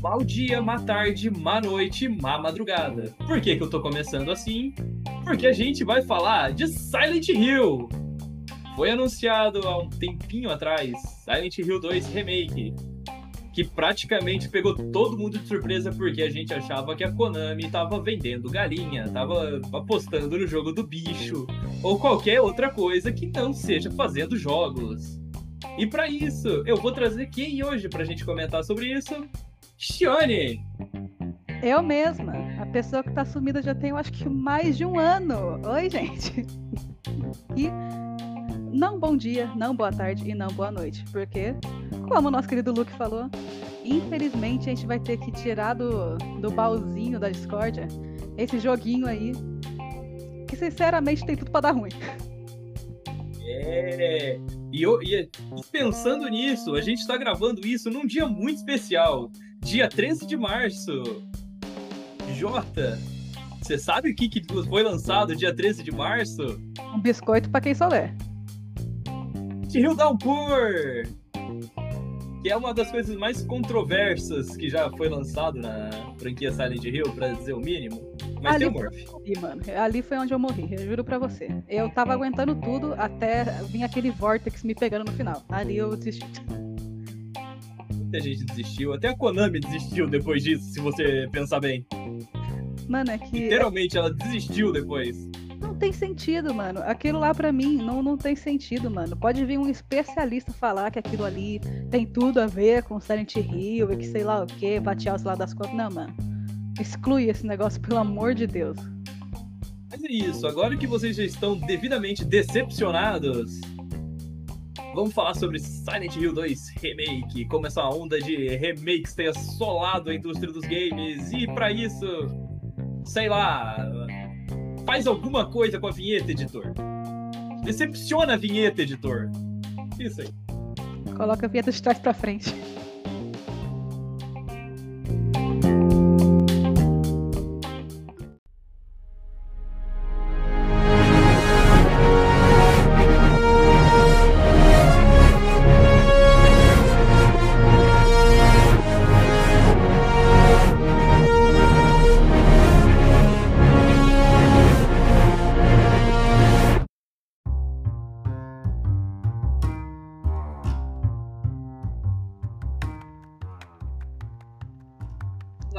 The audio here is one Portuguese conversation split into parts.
Mal dia, má tarde, má noite, má madrugada. Por que, que eu tô começando assim? Porque a gente vai falar de Silent Hill. Foi anunciado há um tempinho atrás Silent Hill 2 Remake, que praticamente pegou todo mundo de surpresa porque a gente achava que a Konami tava vendendo galinha, tava apostando no jogo do bicho ou qualquer outra coisa que não seja fazendo jogos. E para isso, eu vou trazer quem hoje pra gente comentar sobre isso? Shione! Eu mesma, a pessoa que tá sumida já tem, eu acho que mais de um ano. Oi, gente. E não bom dia, não boa tarde e não boa noite, porque, como o nosso querido Luke falou, infelizmente a gente vai ter que tirar do, do baúzinho da discórdia esse joguinho aí, que sinceramente tem tudo pra dar ruim. É. E, eu, e pensando nisso, a gente tá gravando isso num dia muito especial. Dia 13 de março. Jota, você sabe o que, que foi lançado dia 13 de março? Um biscoito para quem souber. De Rio Downpour! Que é uma das coisas mais controversas que já foi lançado na franquia Silent Hill, pra dizer o mínimo. Mas ali tem o Morph. Morri, mano. Ali foi onde eu morri, eu juro pra você. Eu tava aguentando tudo até vir aquele Vortex me pegando no final. Ali eu desisti. Muita gente desistiu, até a Konami desistiu depois disso, se você pensar bem. Mano, é que. Literalmente, ela desistiu depois. Tem sentido, mano. Aquilo lá pra mim não, não tem sentido, mano. Pode vir um especialista falar que aquilo ali tem tudo a ver com Silent Hill e que sei lá o que, batear os lados das contas. Não, mano. Exclui esse negócio, pelo amor de Deus. Mas é isso, agora que vocês já estão devidamente decepcionados, vamos falar sobre Silent Hill 2 Remake, como essa onda de remakes tem assolado a indústria dos games, e para isso, sei lá, faz alguma coisa com a vinheta, editor. Decepciona a vinheta, editor. Isso aí. Coloca a vinheta de trás pra frente.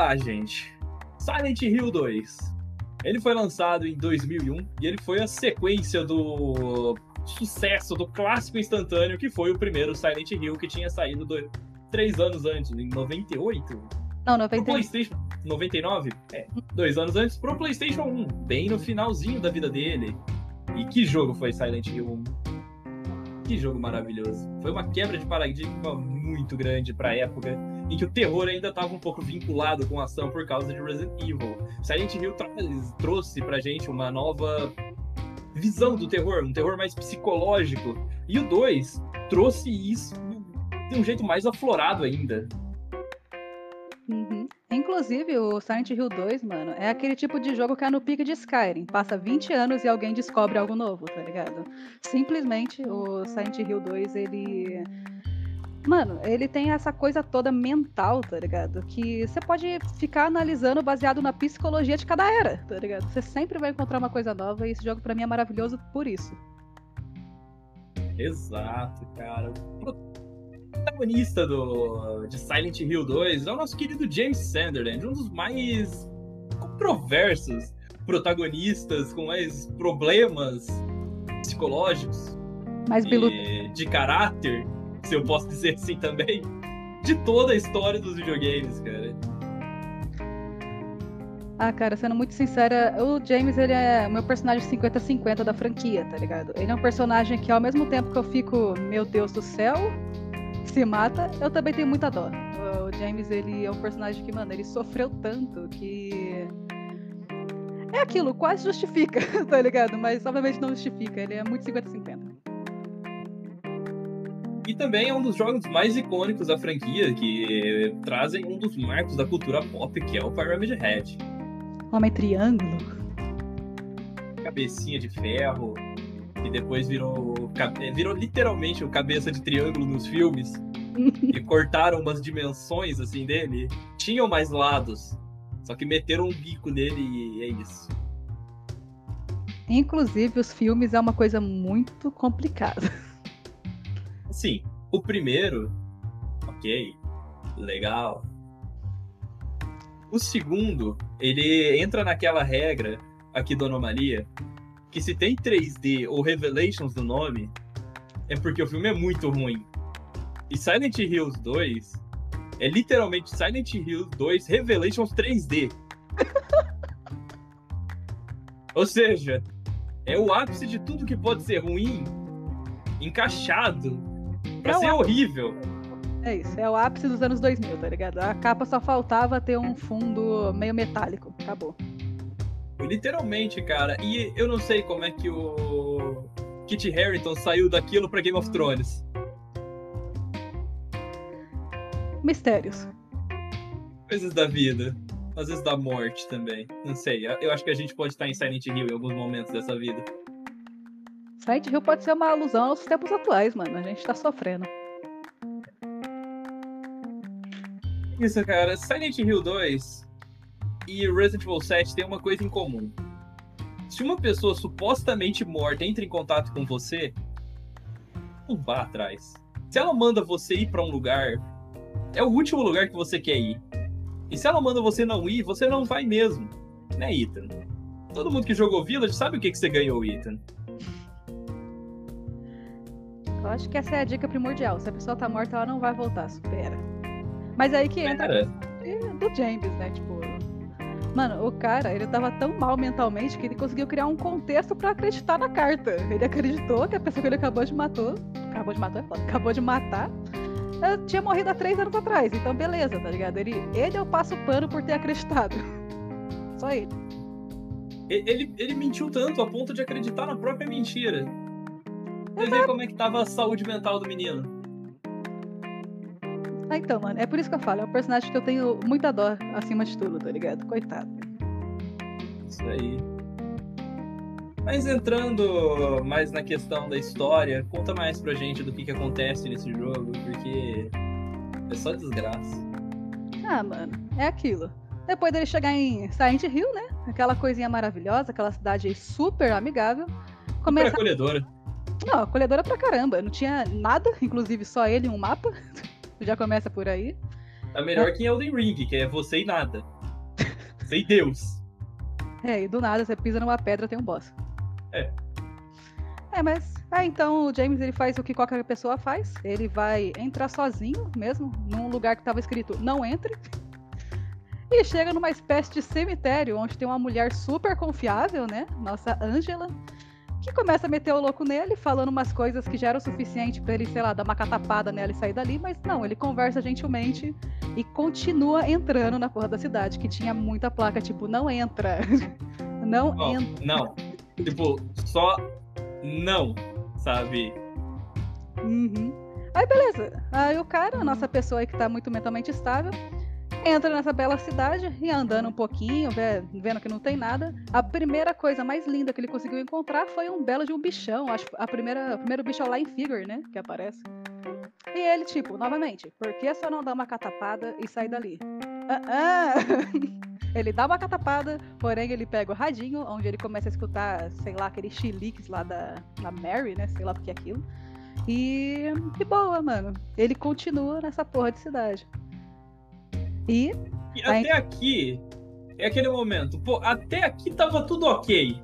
Lá, gente. Silent Hill 2. Ele foi lançado em 2001 e ele foi a sequência do sucesso do clássico instantâneo que foi o primeiro Silent Hill que tinha saído do... três anos antes, em 98. Não, Pro 91. PlayStation 99? É, dois anos antes pro PlayStation 1, bem no finalzinho da vida dele. E que jogo foi Silent Hill 1? Que jogo maravilhoso. Foi uma quebra de paradigma muito grande pra época em que o terror ainda estava um pouco vinculado com a ação por causa de Resident Evil. Silent Hill trouxe pra gente uma nova visão do terror, um terror mais psicológico. E o 2 trouxe isso de um jeito mais aflorado ainda. Uhum. Inclusive, o Silent Hill 2, mano, é aquele tipo de jogo que é no pique de Skyrim. Passa 20 anos e alguém descobre algo novo, tá ligado? Simplesmente, o Silent Hill 2, ele. Mano, ele tem essa coisa toda mental, tá ligado? Que você pode ficar analisando baseado na psicologia de cada era, tá ligado? Você sempre vai encontrar uma coisa nova e esse jogo pra mim é maravilhoso por isso. Exato, cara. O protagonista do, de Silent Hill 2 é o nosso querido James Sunderland, um dos mais controversos protagonistas com mais problemas psicológicos Mas Bilu, de caráter, se eu posso dizer assim também, de toda a história dos videogames, cara. Ah, cara, sendo muito sincera, o James, ele é o meu personagem 50-50 da franquia, tá ligado? Ele é um personagem que, ao mesmo tempo que eu fico, meu Deus do céu, se mata, eu também tenho muita dó. O James, ele é um personagem que, mano, ele sofreu tanto que. É aquilo, quase justifica, tá ligado? Mas obviamente não justifica, ele é muito 50-50. E também é um dos jogos mais icônicos da franquia, que trazem um dos marcos da cultura pop, que é o Pyramid Head. Homem triângulo. Cabecinha de ferro, que depois virou, virou literalmente o cabeça de triângulo nos filmes, e cortaram umas dimensões assim dele, tinham mais lados. Só que meteram um bico nele e é isso. Inclusive, os filmes é uma coisa muito complicada. Sim, o primeiro, ok, legal. O segundo, ele entra naquela regra aqui do Anomalia, que se tem 3D ou Revelations no nome, é porque o filme é muito ruim. E Silent Hills 2 é literalmente Silent Hills 2 Revelations 3D. Ou seja, é o ápice de tudo que pode ser ruim encaixado pra é ser horrível. É isso, é o ápice dos anos 2000, tá ligado? A capa só faltava ter um fundo meio metálico. Acabou. Literalmente, cara. E eu não sei como é que o Kit Harington saiu daquilo pra Game of Thrones. Mistérios. Coisas da vida. Às vezes da morte também. Não sei. Eu acho que a gente pode estar em Silent Hill em alguns momentos dessa vida. Silent Hill pode ser uma alusão aos tempos atuais, mano. A gente tá sofrendo. Isso, cara. Silent Hill 2 e Resident Evil 7 têm uma coisa em comum. Se uma pessoa supostamente morta entra em contato com você, não vá atrás. Se ela manda você ir para um lugar, é o último lugar que você quer ir. E se ela manda você não ir, você não vai mesmo. Né, Ethan? Todo mundo que jogou Village sabe o que, que você ganhou, Ethan. Eu acho que essa é a dica primordial. Se a pessoa tá morta, ela não vai voltar, supera. Mas aí que entra do James, né? Tipo, Mano, o cara, ele tava tão mal mentalmente que ele conseguiu criar um contexto para acreditar na carta. Ele acreditou que a pessoa que ele acabou de matar, acabou de matar, é acabou de matar, tinha morrido há três anos atrás. Então, beleza, tá ligado? Ele, ele eu passo pano por ter acreditado. Só ele. Ele, ele mentiu tanto a ponto de acreditar na própria mentira. Você vê como é que tava a saúde mental do menino. Ah, então, mano, é por isso que eu falo, é um personagem que eu tenho muita dó acima de tudo, tá ligado? Coitado. Isso aí. Mas entrando mais na questão da história, conta mais pra gente do que, que acontece nesse jogo, porque é só desgraça. Ah, mano, é aquilo. Depois dele chegar em Silent Hill, né? Aquela coisinha maravilhosa, aquela cidade super amigável. Começa... Super acolhedora. Não, acolhedora pra caramba. Não tinha nada, inclusive só ele e um mapa. Já começa por aí. É melhor é. que em Elden Ring, que é você e nada. Sem Deus. É, e do nada você pisa numa pedra tem um boss. É. É, mas. É, então o James ele faz o que qualquer pessoa faz. Ele vai entrar sozinho mesmo, num lugar que tava escrito não entre. E chega numa espécie de cemitério onde tem uma mulher super confiável, né? Nossa Angela que começa a meter o louco nele, falando umas coisas que já era o suficiente para ele, sei lá, dar uma catapada nela e sair dali, mas não, ele conversa gentilmente e continua entrando na porra da cidade, que tinha muita placa, tipo, não entra. não oh, entra. Não. Tipo, só não, sabe? Uhum. Aí beleza. Aí o cara, a nossa pessoa aí que tá muito mentalmente estável, entra nessa bela cidade e andando um pouquinho, vendo que não tem nada. A primeira coisa mais linda que ele conseguiu encontrar foi um belo de um bichão. Acho a primeira, o primeiro bicho lá em Figure, né? Que aparece. E ele, tipo, novamente, por que só não dar uma catapada e sair dali? Ah, ah. ele dá uma catapada, porém ele pega o radinho, onde ele começa a escutar, sei lá, aqueles chiliques lá da, da Mary, né? Sei lá o que é aquilo. E, e boa, mano. Ele continua nessa porra de cidade. E, e até aqui, é aquele momento, pô, até aqui tava tudo ok.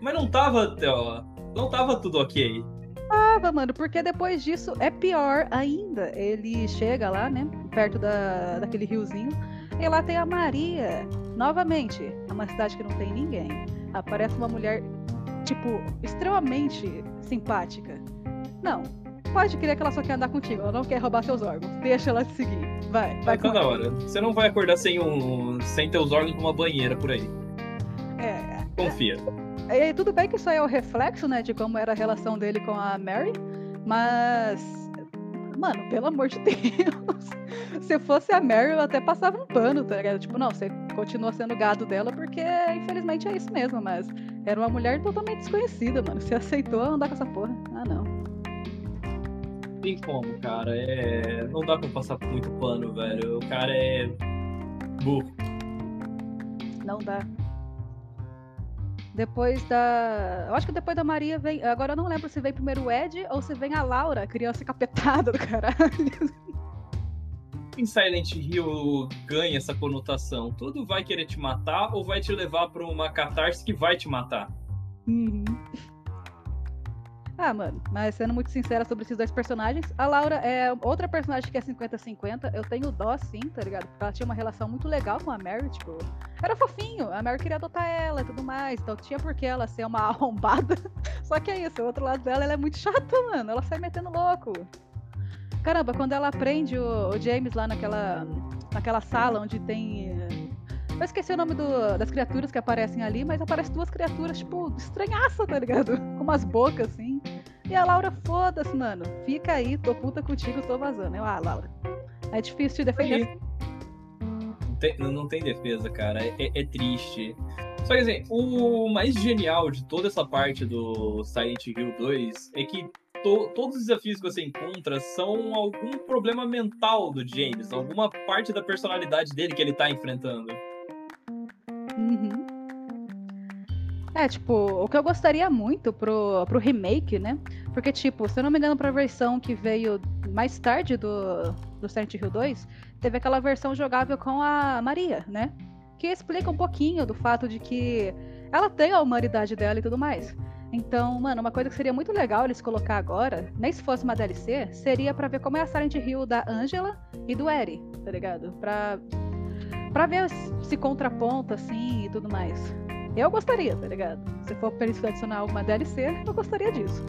Mas não tava, ó, não tava tudo ok. Tava, mano, porque depois disso é pior ainda. Ele chega lá, né, perto da, daquele riozinho, e lá tem a Maria. Novamente, é uma cidade que não tem ninguém. Aparece uma mulher, tipo, extremamente simpática. Não, pode querer que ela só quer andar contigo, ela não quer roubar seus órgãos. Deixa ela te seguir. Vai, vai. Toda hora. Você não vai acordar sem um. sem teus órgãos com uma banheira por aí. É. Confia. É, tudo bem que isso aí é o reflexo, né, de como era a relação dele com a Mary, mas. Mano, pelo amor de Deus. Se fosse a Mary, eu até passava um pano, tá ligado? Tipo, não, você continua sendo gado dela porque, infelizmente, é isso mesmo, mas Era uma mulher totalmente desconhecida, mano. Você aceitou andar com essa porra? Ah, não. Tem como, cara. É... Não dá pra passar muito pano, velho. O cara é burro. Não dá. Depois da. Eu acho que depois da Maria vem. Agora eu não lembro se vem primeiro o Ed ou se vem a Laura, criança capetada do caralho. Em Silent Hill ganha essa conotação. Tudo vai querer te matar ou vai te levar pra uma catarse que vai te matar. Uhum. Ah, mano, mas sendo muito sincera sobre esses dois personagens, a Laura é outra personagem que é 50-50. Eu tenho dó, sim, tá ligado? Porque ela tinha uma relação muito legal com a Mary, tipo, era fofinho. A Mary queria adotar ela e tudo mais, então tinha por que ela ser uma arrombada. Só que é isso, o outro lado dela, ela é muito chata, mano. Ela sai metendo louco. Caramba, quando ela prende o, o James lá naquela, naquela sala onde tem eu esqueci o nome do, das criaturas que aparecem ali, mas aparecem duas criaturas, tipo, estranhaça, tá ligado? Com umas bocas assim. E a Laura, foda-se, mano. Fica aí, tô puta contigo, tô vazando. Eu, ah, Laura. É difícil te defender. Não tem, não tem defesa, cara. É, é, triste. Só que assim, o mais genial de toda essa parte do Silent Hill 2 é que to, todos os desafios que você encontra são algum problema mental do James, alguma parte da personalidade dele que ele tá enfrentando. É, tipo, o que eu gostaria muito pro, pro remake, né? Porque, tipo, se eu não me engano, pra versão que veio mais tarde do, do Silent Hill 2, teve aquela versão jogável com a Maria, né? Que explica um pouquinho do fato de que ela tem a humanidade dela e tudo mais. Então, mano, uma coisa que seria muito legal eles colocar agora, nem se fosse uma DLC, seria para ver como é a Silent Hill da Angela e do Eri, tá ligado? Pra Pra ver se contraponta, assim, e tudo mais. Eu gostaria, tá ligado? Se for pra eles adicionar alguma DLC, eu gostaria disso.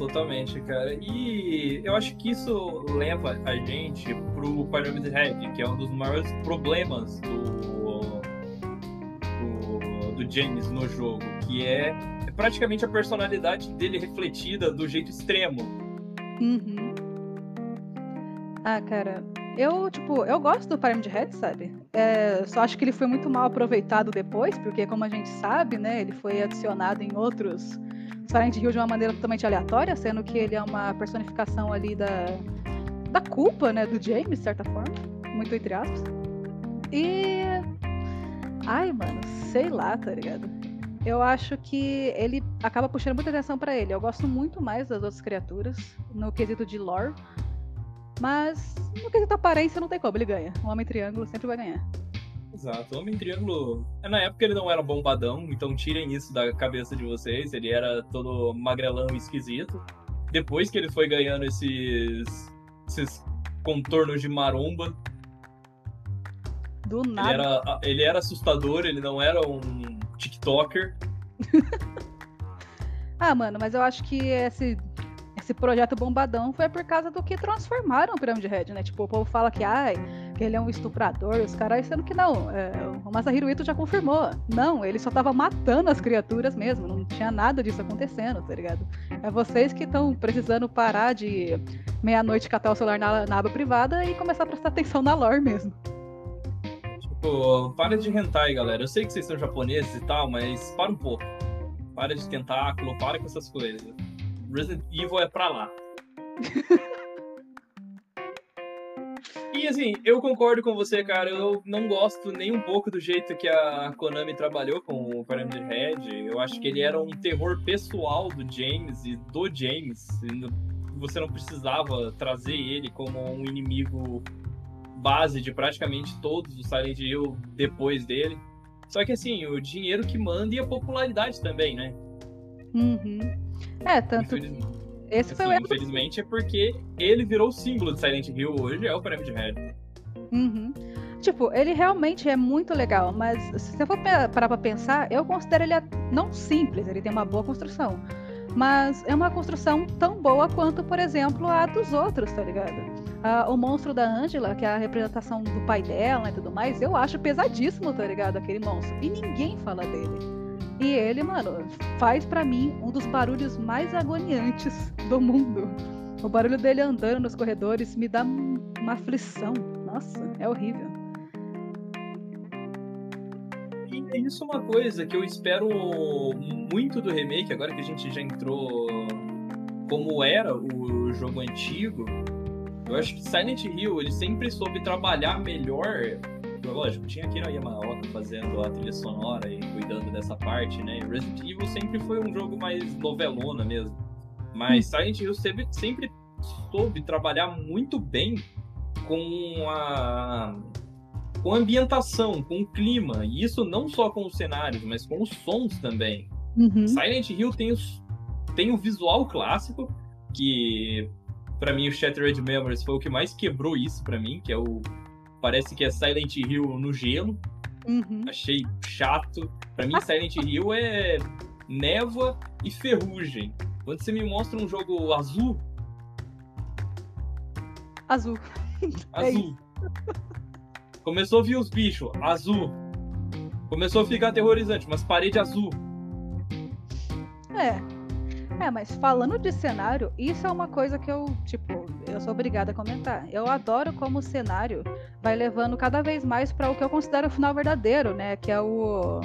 Totalmente, cara. E eu acho que isso leva a gente pro Pyramid Head, que é um dos maiores problemas do, do, do James no jogo, que é, é praticamente a personalidade dele refletida do jeito extremo. Uhum. Ah, cara, eu, tipo, eu gosto do Pyramid Head, sabe? É, só acho que ele foi muito mal aproveitado depois, porque como a gente sabe, né, ele foi adicionado em outros Silent Hill de uma maneira totalmente aleatória, sendo que ele é uma personificação ali da, da culpa, né, do James, de certa forma, muito entre aspas. E ai, mano, sei lá, tá ligado? Eu acho que ele acaba puxando muita atenção para ele. Eu gosto muito mais das outras criaturas no quesito de lore mas no quesito aparência não tem como, ele ganha. O Homem Triângulo sempre vai ganhar. Exato, o Homem Triângulo. Na época ele não era bombadão, então tirem isso da cabeça de vocês. Ele era todo magrelão e esquisito. Depois que ele foi ganhando esses, esses contornos de maromba. Do nada. Ele era, ele era assustador, ele não era um TikToker. ah, mano, mas eu acho que esse esse projeto bombadão foi por causa do que transformaram o Pyramid Head, né? Tipo, o povo fala que, ai, que ele é um estuprador, os caras, sendo que não. É, o Masahiro Ito já confirmou. Não, ele só tava matando as criaturas mesmo, não tinha nada disso acontecendo, tá ligado? É vocês que estão precisando parar de meia-noite catar o celular na, na aba privada e começar a prestar atenção na lore mesmo. Tipo, para de rentar, galera. Eu sei que vocês são japoneses e tal, mas para um pouco. Para de tentáculo, para com essas coisas. Resident Evil é pra lá. E assim, eu concordo com você, cara. Eu não gosto nem um pouco do jeito que a Konami trabalhou com o Pyramid Head. Eu acho que ele era um terror pessoal do James e do James. Você não precisava trazer ele como um inimigo base de praticamente todos os Silent Hill depois dele. Só que assim, o dinheiro que manda e a popularidade também, né? Uhum. É, tanto. Esse assim, foi o Infelizmente é porque ele virou o símbolo de Silent Hill hoje, é o Pyramid Head. Uhum. Tipo, ele realmente é muito legal, mas se você for parar pra pensar, eu considero ele não simples, ele tem uma boa construção. Mas é uma construção tão boa quanto, por exemplo, a dos outros, tá ligado? Ah, o monstro da Angela, que é a representação do pai dela e tudo mais, eu acho pesadíssimo, tá ligado? Aquele monstro. E ninguém fala dele. E ele, mano, faz para mim um dos barulhos mais agoniantes do mundo. O barulho dele andando nos corredores me dá uma aflição. Nossa, é horrível. E É isso uma coisa que eu espero muito do remake, agora que a gente já entrou como era o jogo antigo. Eu acho que Silent Hill, ele sempre soube trabalhar melhor. Lógico, tinha Akira Yamaoka fazendo a trilha sonora e cuidando dessa parte, né? Resident Evil sempre foi um jogo mais novelona mesmo. Mas hum. Silent Hill sempre, sempre soube trabalhar muito bem com a com a ambientação, com o clima, e isso não só com os cenários, mas com os sons também. Uhum. Silent Hill tem, os, tem o visual clássico, que para mim o Shattered Memories foi o que mais quebrou isso para mim, que é o parece que é Silent Hill no gelo. Uhum. Achei chato. Para mim Silent Hill é névoa e ferrugem. Quando você me mostra um jogo azul, azul. Azul. É Começou a vir os bichos, azul. Começou a ficar aterrorizante, mas parede azul. É. É, mas falando de cenário, isso é uma coisa que eu, tipo, eu sou obrigada a comentar. Eu adoro como o cenário vai levando cada vez mais para o que eu considero o final verdadeiro, né? Que é o.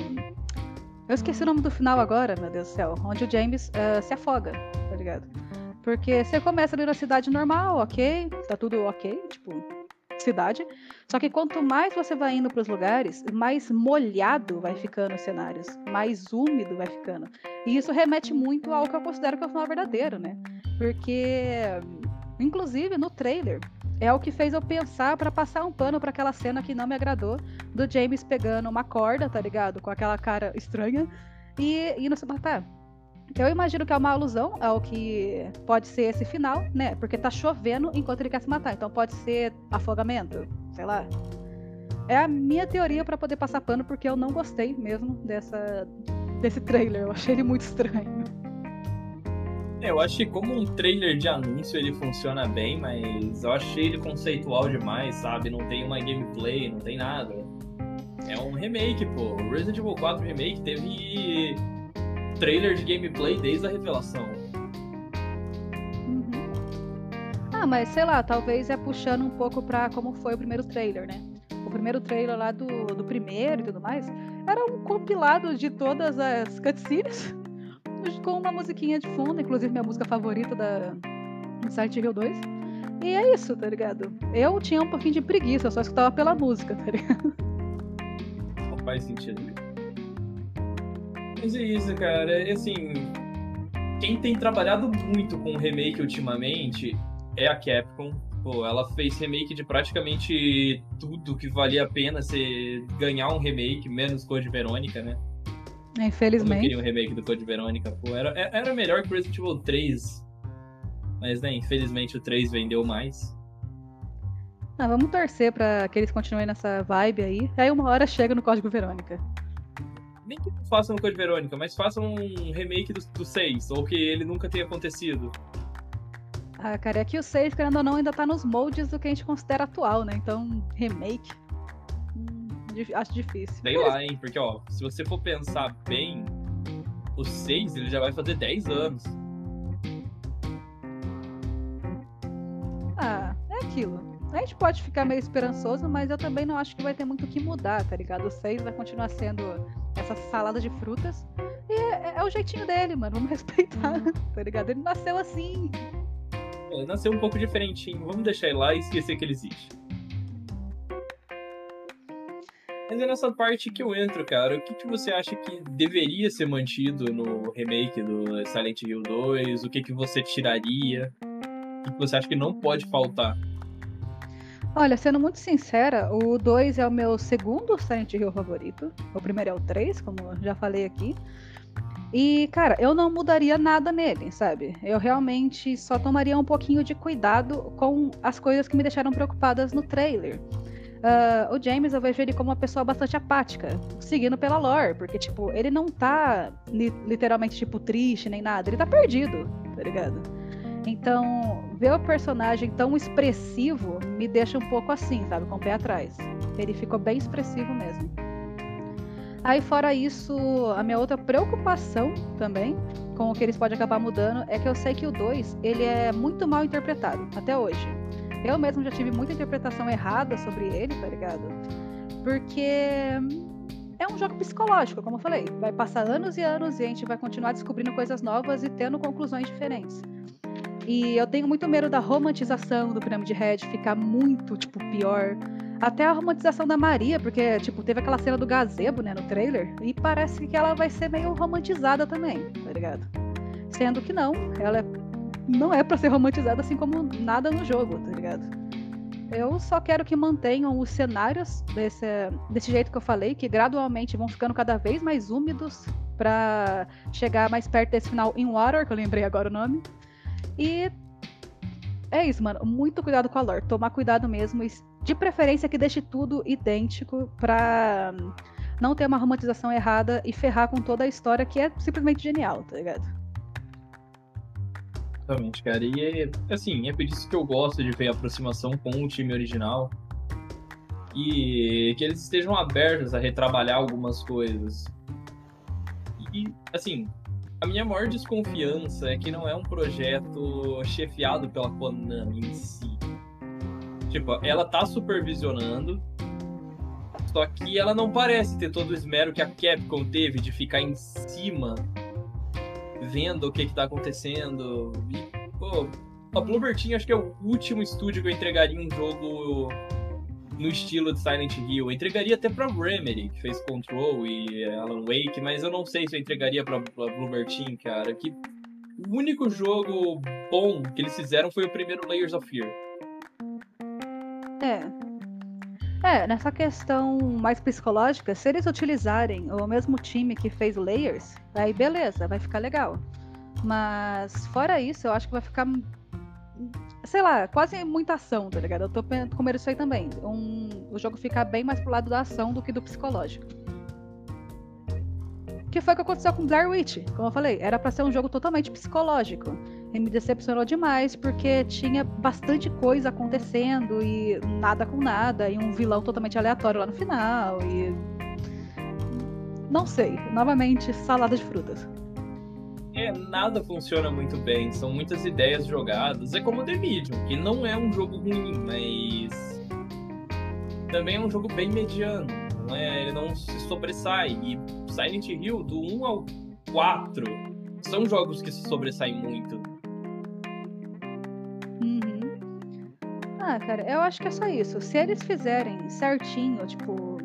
Eu esqueci o nome do final agora, meu Deus do céu. Onde o James uh, se afoga, tá ligado? Porque você começa ali na cidade normal, ok, tá tudo ok, tipo, cidade. Só que quanto mais você vai indo para os lugares, mais molhado vai ficando os cenários, mais úmido vai ficando. E isso remete muito ao que eu considero que é o final verdadeiro, né? Porque, inclusive, no trailer, é o que fez eu pensar para passar um pano para aquela cena que não me agradou do James pegando uma corda, tá ligado? Com aquela cara estranha e indo se matar. Eu imagino que é uma alusão ao que pode ser esse final, né? Porque tá chovendo enquanto ele quer se matar. Então pode ser afogamento, sei lá. É a minha teoria para poder passar pano, porque eu não gostei mesmo dessa, desse trailer. Eu achei ele muito estranho. É, eu acho que como um trailer de anúncio ele funciona bem, mas eu achei ele conceitual demais, sabe? Não tem uma gameplay, não tem nada. É um remake, pô. O Resident Evil 4 Remake teve trailer de gameplay desde a revelação. Uhum. Ah, mas sei lá, talvez é puxando um pouco pra como foi o primeiro trailer, né? O primeiro trailer lá do, do primeiro e tudo mais era um compilado de todas as cutscenes com uma musiquinha de fundo, inclusive minha música favorita da Silent Hill 2. E é isso, tá ligado? Eu tinha um pouquinho de preguiça, só escutava pela música, tá ligado? Não faz sentido. Mas é isso, cara. É assim. Quem tem trabalhado muito com remake ultimamente é a Capcom. Pô, ela fez remake de praticamente tudo que valia a pena você ganhar um remake, menos Code Verônica, né? Infelizmente. Eu queria um remake do Code Verônica, pô. Era, é, era melhor que Resident Evil 3. Mas, né, infelizmente o 3 vendeu mais. Ah, vamos torcer pra que eles continuem nessa vibe aí. Aí uma hora chega no Código Verônica nem que façam no Code Verônica, mas façam um remake do, do 6, ou que ele nunca tenha acontecido. Ah, cara, é que o 6, querendo ou não, ainda tá nos moldes do que a gente considera atual, né? Então, remake. Acho difícil. Sei lá, hein? Porque, ó, se você for pensar bem, o 6 ele já vai fazer 10 anos. Ah, é aquilo. A gente pode ficar meio esperançoso, mas eu também não acho que vai ter muito o que mudar, tá ligado? O 6 vai continuar sendo essa salada de frutas. E é, é, o jeitinho dele, mano. Vamos respeitar, tá ligado? Ele nasceu assim. Ele nasceu um pouco diferentinho. Vamos deixar ele lá e esquecer que ele existe. Mas é nessa parte que eu entro, cara. O que, que você acha que deveria ser mantido no remake do Silent Hill 2? O que, que você tiraria? O que, você acha que não pode faltar? Olha, sendo muito sincera, o 2 é o meu segundo Silent Hill favorito. O primeiro é o 3, como já falei aqui. E, cara, eu não mudaria nada nele, sabe? Eu realmente só tomaria um pouquinho de cuidado com as coisas que me deixaram preocupadas no trailer. Uh, o James, eu vejo ele como uma pessoa bastante apática, seguindo pela lore, porque, tipo, ele não tá li literalmente, tipo, triste nem nada, ele tá perdido, tá ligado? Então, ver o personagem tão expressivo me deixa um pouco assim, sabe? Com o pé atrás. Ele ficou bem expressivo mesmo. Aí, fora isso, a minha outra preocupação também com o que eles podem acabar mudando é que eu sei que o 2 ele é muito mal interpretado até hoje. Eu mesmo já tive muita interpretação errada sobre ele, tá ligado? Porque é um jogo psicológico, como eu falei. Vai passar anos e anos e a gente vai continuar descobrindo coisas novas e tendo conclusões diferentes. E eu tenho muito medo da romantização do Pirâmide Red ficar muito, tipo, pior. Até a romantização da Maria, porque, tipo, teve aquela cena do gazebo, né, no trailer, e parece que ela vai ser meio romantizada também, tá ligado? Sendo que não, ela é... não é para ser romantizada assim como nada no jogo, tá ligado? Eu só quero que mantenham os cenários desse, desse jeito que eu falei, que gradualmente vão ficando cada vez mais úmidos para chegar mais perto desse final in water, que eu lembrei agora o nome. E é isso, mano. Muito cuidado com a lore. Tomar cuidado mesmo. De preferência que deixe tudo idêntico pra não ter uma romantização errada e ferrar com toda a história que é simplesmente genial, tá ligado? Exatamente, cara. E assim, é por isso que eu gosto de ver a aproximação com o time original. E que eles estejam abertos a retrabalhar algumas coisas. E, assim, a minha maior desconfiança é que não é um projeto chefiado pela Konami em si. Tipo, ela tá supervisionando, só que ela não parece ter todo o esmero que a Capcom teve de ficar em cima, vendo o que que tá acontecendo. E, pô, a Bloober Team acho que é o último estúdio que eu entregaria um jogo no estilo de Silent Hill. Eu entregaria até pra Remedy, que fez Control e Alan Wake, mas eu não sei se eu entregaria pra, pra Bloober Team, cara. Que o único jogo bom que eles fizeram foi o primeiro Layers of Fear. É. É, nessa questão mais psicológica, se eles utilizarem o mesmo time que fez Layers, aí beleza, vai ficar legal. Mas fora isso, eu acho que vai ficar sei lá, quase muita ação, tá ligado? Eu tô com medo disso aí também. Um, o jogo ficar bem mais pro lado da ação do que do psicológico. Que foi o que aconteceu com Blair Witch, como eu falei. Era para ser um jogo totalmente psicológico. E me decepcionou demais, porque tinha bastante coisa acontecendo e nada com nada, e um vilão totalmente aleatório lá no final, e. Não sei. Novamente, salada de frutas é, nada funciona muito bem, são muitas ideias jogadas. É como The Medium, que não é um jogo ruim, mas também é um jogo bem mediano. Não é, ele não se sobressai. E Silent Hill, do 1 ao 4, são jogos que se sobressaem muito. Cara, eu acho que é só isso. Se eles fizerem certinho, tipo,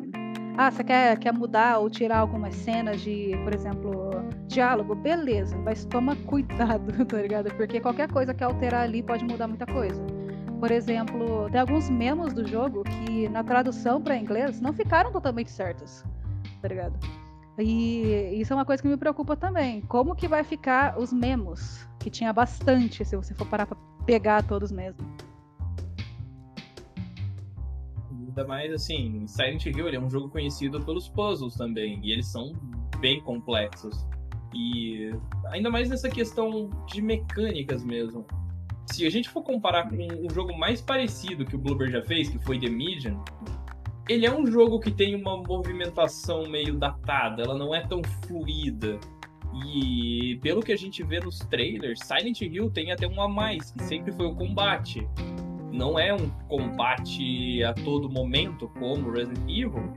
ah, você quer, quer mudar ou tirar algumas cenas de, por exemplo, diálogo? Beleza, mas toma cuidado, tá ligado? Porque qualquer coisa que alterar ali pode mudar muita coisa. Por exemplo, tem alguns memos do jogo que na tradução para inglês não ficaram totalmente certos, tá ligado? E isso é uma coisa que me preocupa também. Como que vai ficar os memos? Que tinha bastante, se você for parar pra pegar todos mesmo. Ainda mais assim, Silent Hill é um jogo conhecido pelos puzzles também, e eles são bem complexos. E ainda mais nessa questão de mecânicas mesmo. Se a gente for comparar com um jogo mais parecido que o Bloober já fez, que foi The Medium, ele é um jogo que tem uma movimentação meio datada, ela não é tão fluida. E pelo que a gente vê nos trailers, Silent Hill tem até um a mais, que sempre foi o combate não é um combate a todo momento como Resident Evil,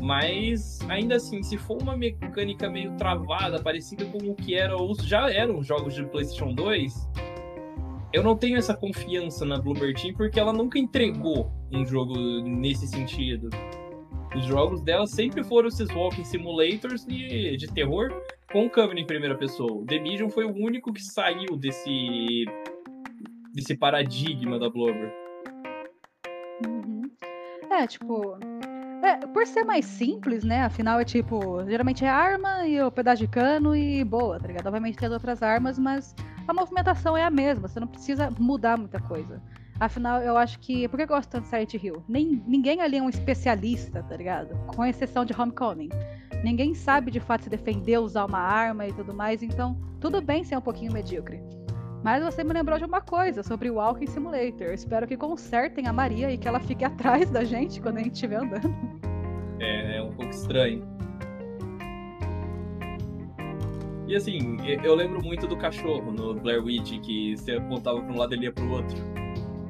mas ainda assim, se for uma mecânica meio travada, parecida com o que era os já eram os jogos de PlayStation 2, eu não tenho essa confiança na Bloober Team porque ela nunca entregou um jogo nesse sentido. Os jogos dela sempre foram esses walking simulators de, de terror com câmera em primeira pessoa. The Medium foi o único que saiu desse desse paradigma da Blobber. Uhum. É, tipo. É, por ser mais simples, né? Afinal, é tipo, geralmente é arma e o pedaço de cano e boa, tá ligado? Obviamente tem as outras armas, mas a movimentação é a mesma, você não precisa mudar muita coisa. Afinal, eu acho que. Por que eu gosto tanto de Silent Hill? Nem, ninguém ali é um especialista, tá ligado? Com exceção de Homecoming. Ninguém sabe de fato se defender, usar uma arma e tudo mais, então tudo bem ser um pouquinho medíocre. Mas você me lembrou de uma coisa sobre o Walking Simulator. espero que consertem a Maria e que ela fique atrás da gente quando a gente estiver andando. É, é um pouco estranho. E assim, eu lembro muito do cachorro no Blair Witch, que você apontava para um lado e ele ia pro outro.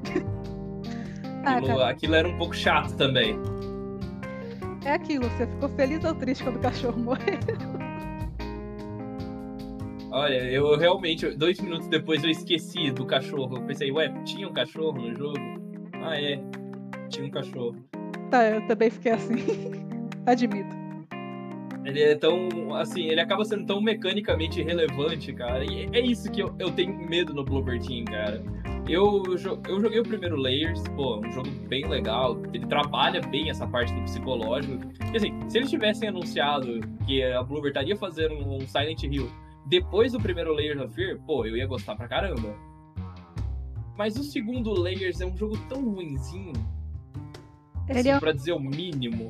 ah, aquilo, aquilo, era um pouco chato também. é aquilo, você ficou feliz ou triste quando o cachorro morreu? Olha, eu realmente, dois minutos depois eu esqueci do cachorro. Eu pensei, ué, tinha um cachorro no jogo? Ah, é. Tinha um cachorro. Tá, eu também fiquei assim. Admito. Ele é tão, assim, ele acaba sendo tão mecanicamente relevante, cara. E é isso que eu, eu tenho medo no Bloober Team, cara. Eu, eu joguei o primeiro Layers, pô, um jogo bem legal. Ele trabalha bem essa parte do psicológico. E assim, se eles tivessem anunciado que a Bloober estaria fazendo um Silent Hill depois do primeiro Layers of Fear, pô, eu ia gostar pra caramba. Mas o segundo Layers é um jogo tão ruinzinho. Ele assim, é... Pra dizer o mínimo.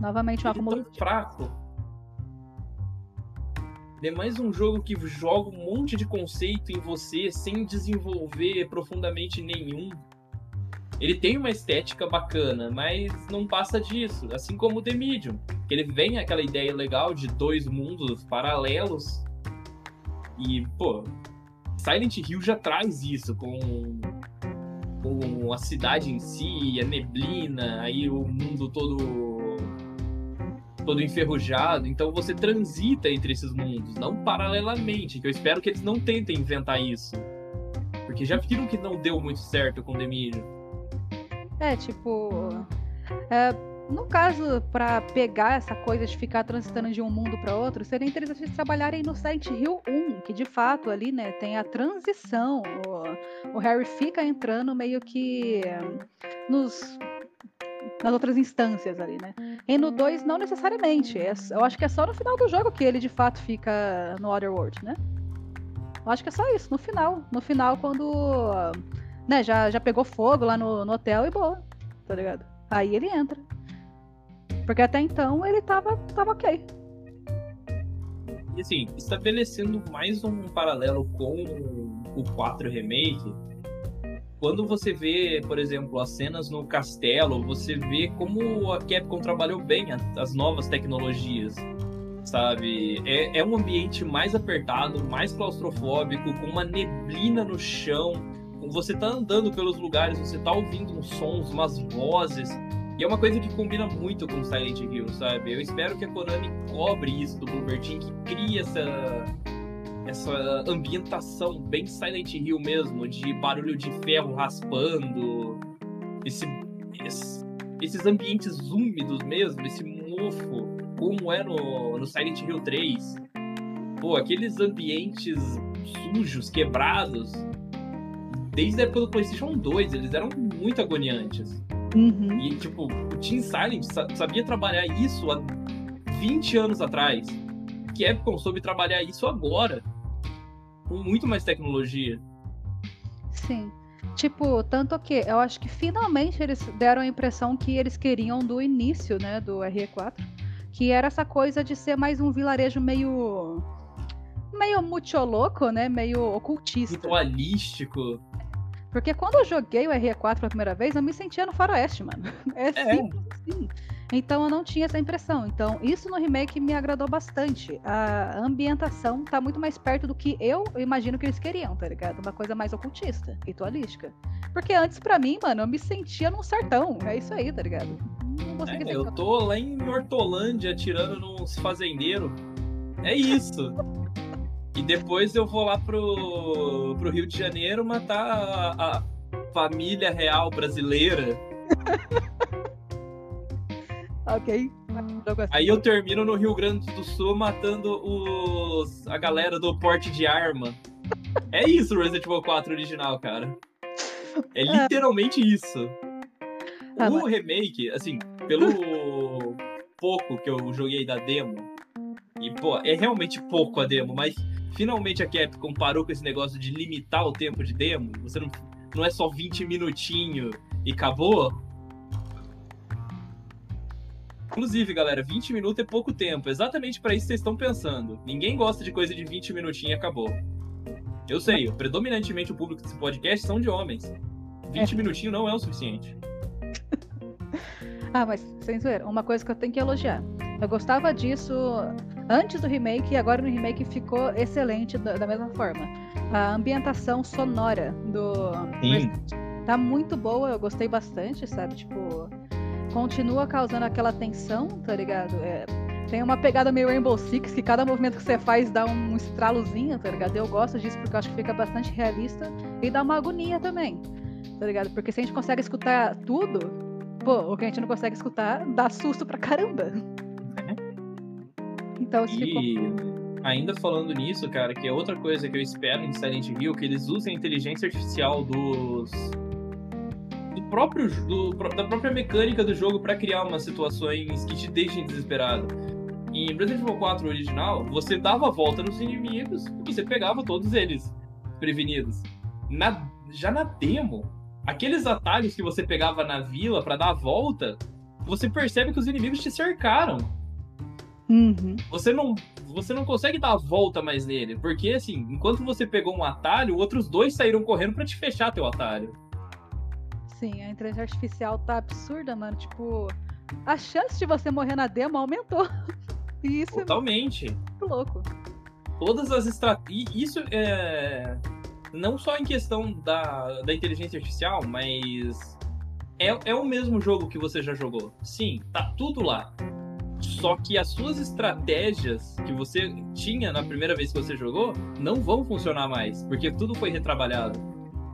Novamente um acúmulo. tão fraco. É mais um jogo que joga um monte de conceito em você sem desenvolver profundamente nenhum. Ele tem uma estética bacana, mas não passa disso. Assim como o The Medium. Que ele vem aquela ideia legal de dois mundos paralelos. E, pô, Silent Hill já traz isso com, com a cidade em si, a neblina, aí o mundo todo todo enferrujado, então você transita entre esses mundos, não paralelamente, que eu espero que eles não tentem inventar isso. Porque já viram que não deu muito certo com The Medium. É, tipo. É, no caso, para pegar essa coisa de ficar transitando de um mundo para outro, seria interessante eles trabalharem no Silent Hill 1, que de fato ali, né, tem a transição. O, o Harry fica entrando meio que nos nas outras instâncias ali, né? E no 2, não necessariamente. É, eu acho que é só no final do jogo que ele de fato fica no Otherworld, né? Eu acho que é só isso, no final. No final, quando né, já, já pegou fogo lá no, no hotel e boa, tá ligado? Aí ele entra. Porque até então ele tava, tava ok. E assim, estabelecendo mais um paralelo com o 4 Remake, quando você vê, por exemplo, as cenas no castelo, você vê como a Capcom trabalhou bem as novas tecnologias, sabe? É, é um ambiente mais apertado, mais claustrofóbico, com uma neblina no chão. Você tá andando pelos lugares, você tá ouvindo uns sons, umas vozes. E é uma coisa que combina muito com Silent Hill, sabe? Eu espero que a Konami cobre isso do Bloober Team, que cria essa, essa ambientação bem Silent Hill mesmo, de barulho de ferro raspando, esse, esse, esses ambientes úmidos mesmo, esse mofo, como é no, no Silent Hill 3. Pô, aqueles ambientes sujos, quebrados, desde a época do PlayStation 2, eles eram muito agoniantes. Uhum. E, tipo, o Team Silent sabia trabalhar isso há 20 anos atrás. Capcom soube trabalhar isso agora com muito mais tecnologia. Sim. Tipo, tanto que eu acho que finalmente eles deram a impressão que eles queriam do início, né, do RE4, que era essa coisa de ser mais um vilarejo meio meio louco, né, meio ocultista. Ritualístico. Porque quando eu joguei o RE4 pela primeira vez, eu me sentia no faroeste, mano. É, é. simples assim. Então eu não tinha essa impressão. Então isso no remake me agradou bastante. A ambientação tá muito mais perto do que eu imagino que eles queriam, tá ligado? Uma coisa mais ocultista, ritualística. Porque antes, para mim, mano, eu me sentia num sertão. É isso aí, tá ligado? É, eu tô lá em Hortolândia atirando nos fazendeiros. É isso. E depois eu vou lá pro, pro Rio de Janeiro matar a, a família real brasileira. Ok. Aí eu termino no Rio Grande do Sul matando os a galera do porte de arma. É isso o Resident Evil 4 original, cara. É, é. literalmente isso. Ah, o mas... remake, assim, pelo pouco que eu joguei da demo, e pô, é realmente pouco a demo, mas finalmente a Capcom parou com esse negócio de limitar o tempo de demo. Você não, não é só 20 minutinhos e acabou. Inclusive, galera, 20 minutos é pouco tempo. Exatamente para isso que vocês estão pensando. Ninguém gosta de coisa de 20 minutinhos e acabou. Eu sei, predominantemente o público desse podcast são de homens. 20 é. minutinhos não é o suficiente. ah, mas, sem zoeira, uma coisa que eu tenho que elogiar. Eu gostava disso antes do remake e agora no remake ficou excelente da, da mesma forma. A ambientação sonora do. Sim. Tá muito boa, eu gostei bastante, sabe? Tipo, continua causando aquela tensão, tá ligado? É, tem uma pegada meio Rainbow Six, que cada movimento que você faz dá um estralozinho, tá ligado? Eu gosto disso porque eu acho que fica bastante realista e dá uma agonia também, tá ligado? Porque se a gente consegue escutar tudo, pô, o que a gente não consegue escutar dá susto pra caramba. Então, e... Ficou ainda falando nisso, cara, que é outra coisa que eu espero em Silent Hill, que eles usem a inteligência artificial dos do próprio do, da própria mecânica do jogo para criar umas situações que te deixem desesperado. Em Resident Evil 4 original, você dava a volta nos inimigos e você pegava todos eles prevenidos. Na, já na demo, aqueles atalhos que você pegava na vila para dar a volta, você percebe que os inimigos te cercaram. Uhum. Você não você não consegue dar a volta mais nele, porque assim, enquanto você pegou um atalho, outros dois saíram correndo para te fechar teu atalho. Sim, a inteligência artificial tá absurda, mano. Tipo, a chance de você morrer na demo aumentou. E isso é Totalmente. é louco. Todas as estratégias. Isso é. Não só em questão da, da inteligência artificial, mas. É, é o mesmo jogo que você já jogou. Sim, tá tudo lá. Só que as suas estratégias que você tinha na primeira vez que você jogou não vão funcionar mais, porque tudo foi retrabalhado.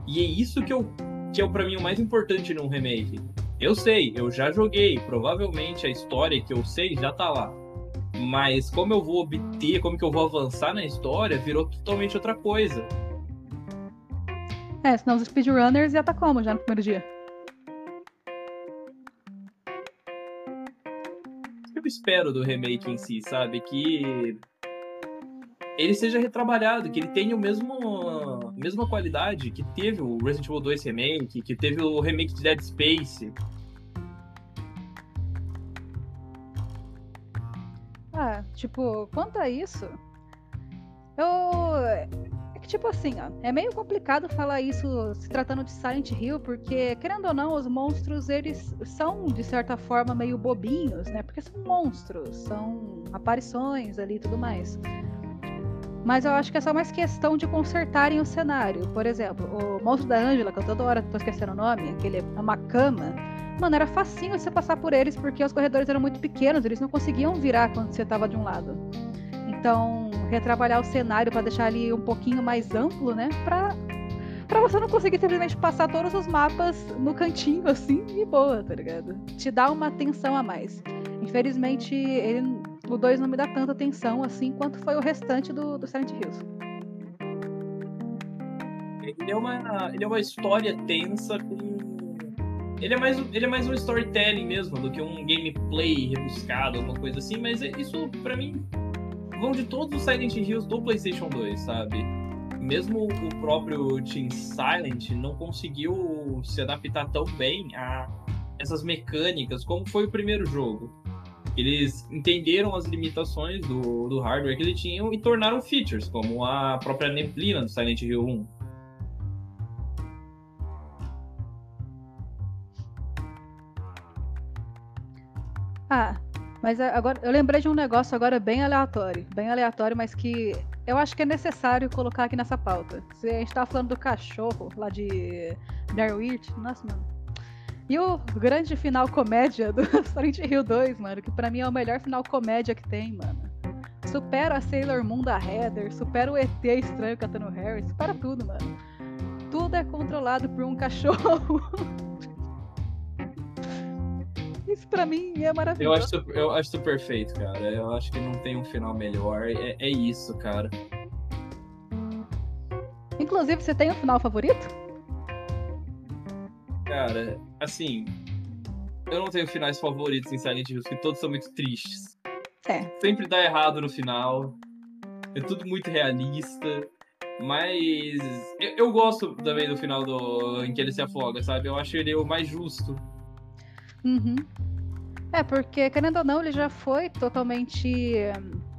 E é isso que, eu, que é para mim o mais importante num remake. Eu sei, eu já joguei, provavelmente a história que eu sei já tá lá. Mas como eu vou obter, como que eu vou avançar na história, virou totalmente outra coisa. É, senão os speedrunners estar tá como já no primeiro dia? Espero do remake em si, sabe? Que ele seja retrabalhado, que ele tenha o mesmo a mesma qualidade que teve o Resident Evil 2 Remake, que teve o remake de Dead Space. Ah, tipo, quanto a isso, eu tipo assim, ó, é meio complicado falar isso se tratando de Silent Hill, porque, querendo ou não, os monstros, eles são, de certa forma, meio bobinhos, né? Porque são monstros, são aparições ali e tudo mais. Mas eu acho que é só mais questão de consertarem o cenário. Por exemplo, o monstro da Angela, que eu toda hora tô esquecendo o nome, aquele é uma cama. Mano, era facinho você passar por eles porque os corredores eram muito pequenos, eles não conseguiam virar quando você tava de um lado. Então, retrabalhar o cenário para deixar ali um pouquinho mais amplo, né? Pra, pra você não conseguir simplesmente passar todos os mapas no cantinho, assim, e boa, tá ligado? Te dá uma atenção a mais. Infelizmente, ele, o 2 não me dá tanta atenção assim quanto foi o restante do, do Silent Hills. Ele é uma, ele é uma história tensa com ele é mais ele é mais um storytelling mesmo do que um gameplay rebuscado, alguma coisa assim, mas isso para mim vão de todos os Silent Hills do PlayStation 2, sabe? Mesmo o próprio Team Silent não conseguiu se adaptar tão bem a essas mecânicas como foi o primeiro jogo. Eles entenderam as limitações do, do hardware que eles tinham e tornaram features, como a própria neblina do Silent Hill 1. Ah, mas agora, eu lembrei de um negócio agora bem aleatório. Bem aleatório, mas que eu acho que é necessário colocar aqui nessa pauta. Se a gente tava falando do cachorro lá de Darwich, nossa, mano. E o grande final comédia do Silent Hill 2, mano, que pra mim é o melhor final comédia que tem, mano. Supera a Sailor Moon da Heather, supera o ET estranho cantando Harry, supera tudo, mano. Tudo é controlado por um cachorro. Isso pra mim é maravilhoso. Eu acho, eu acho isso perfeito, cara. Eu acho que não tem um final melhor. É, é isso, cara. Inclusive, você tem um final favorito? Cara, assim. Eu não tenho finais favoritos em Silent Hill, porque todos são muito tristes. É. Sempre dá errado no final. É tudo muito realista. Mas eu, eu, gosto também do final do em que ele se afoga, sabe? Eu acho ele o mais justo. Uhum. É, porque, querendo ou não, ele já foi totalmente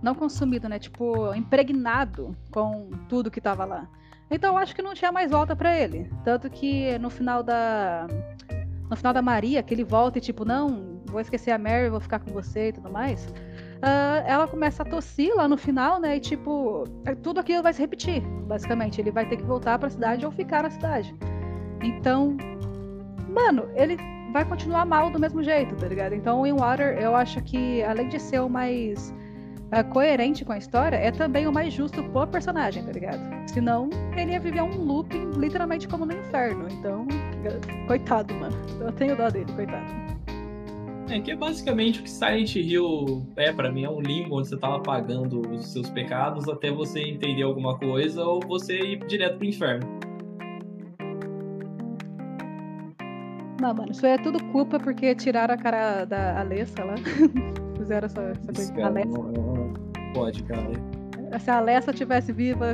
não consumido, né? Tipo, impregnado com tudo que tava lá. Então eu acho que não tinha mais volta para ele. Tanto que no final da. No final da Maria, que ele volta e tipo, não, vou esquecer a Mary, vou ficar com você e tudo mais. Uh, ela começa a tossir lá no final, né? E tipo, tudo aquilo vai se repetir, basicamente. Ele vai ter que voltar para a cidade ou ficar na cidade. Então, mano, ele vai continuar mal do mesmo jeito, tá ligado? Então o In Water, eu acho que além de ser o mais uh, coerente com a história, é também o mais justo pro personagem, tá ligado? Senão, ele ia viver um looping literalmente como no inferno. Então, coitado, mano. Eu tenho dó dele, coitado. É que é basicamente o que Silent Hill é para mim, é um limbo onde você tá apagando os seus pecados até você entender alguma coisa ou você ir direto pro inferno. Não, mano, isso é tudo culpa porque tiraram a cara da Alessa lá. Fizeram essa, essa coisa. Cara, Alessa. Não, não pode, cara. Se a Alessa tivesse viva,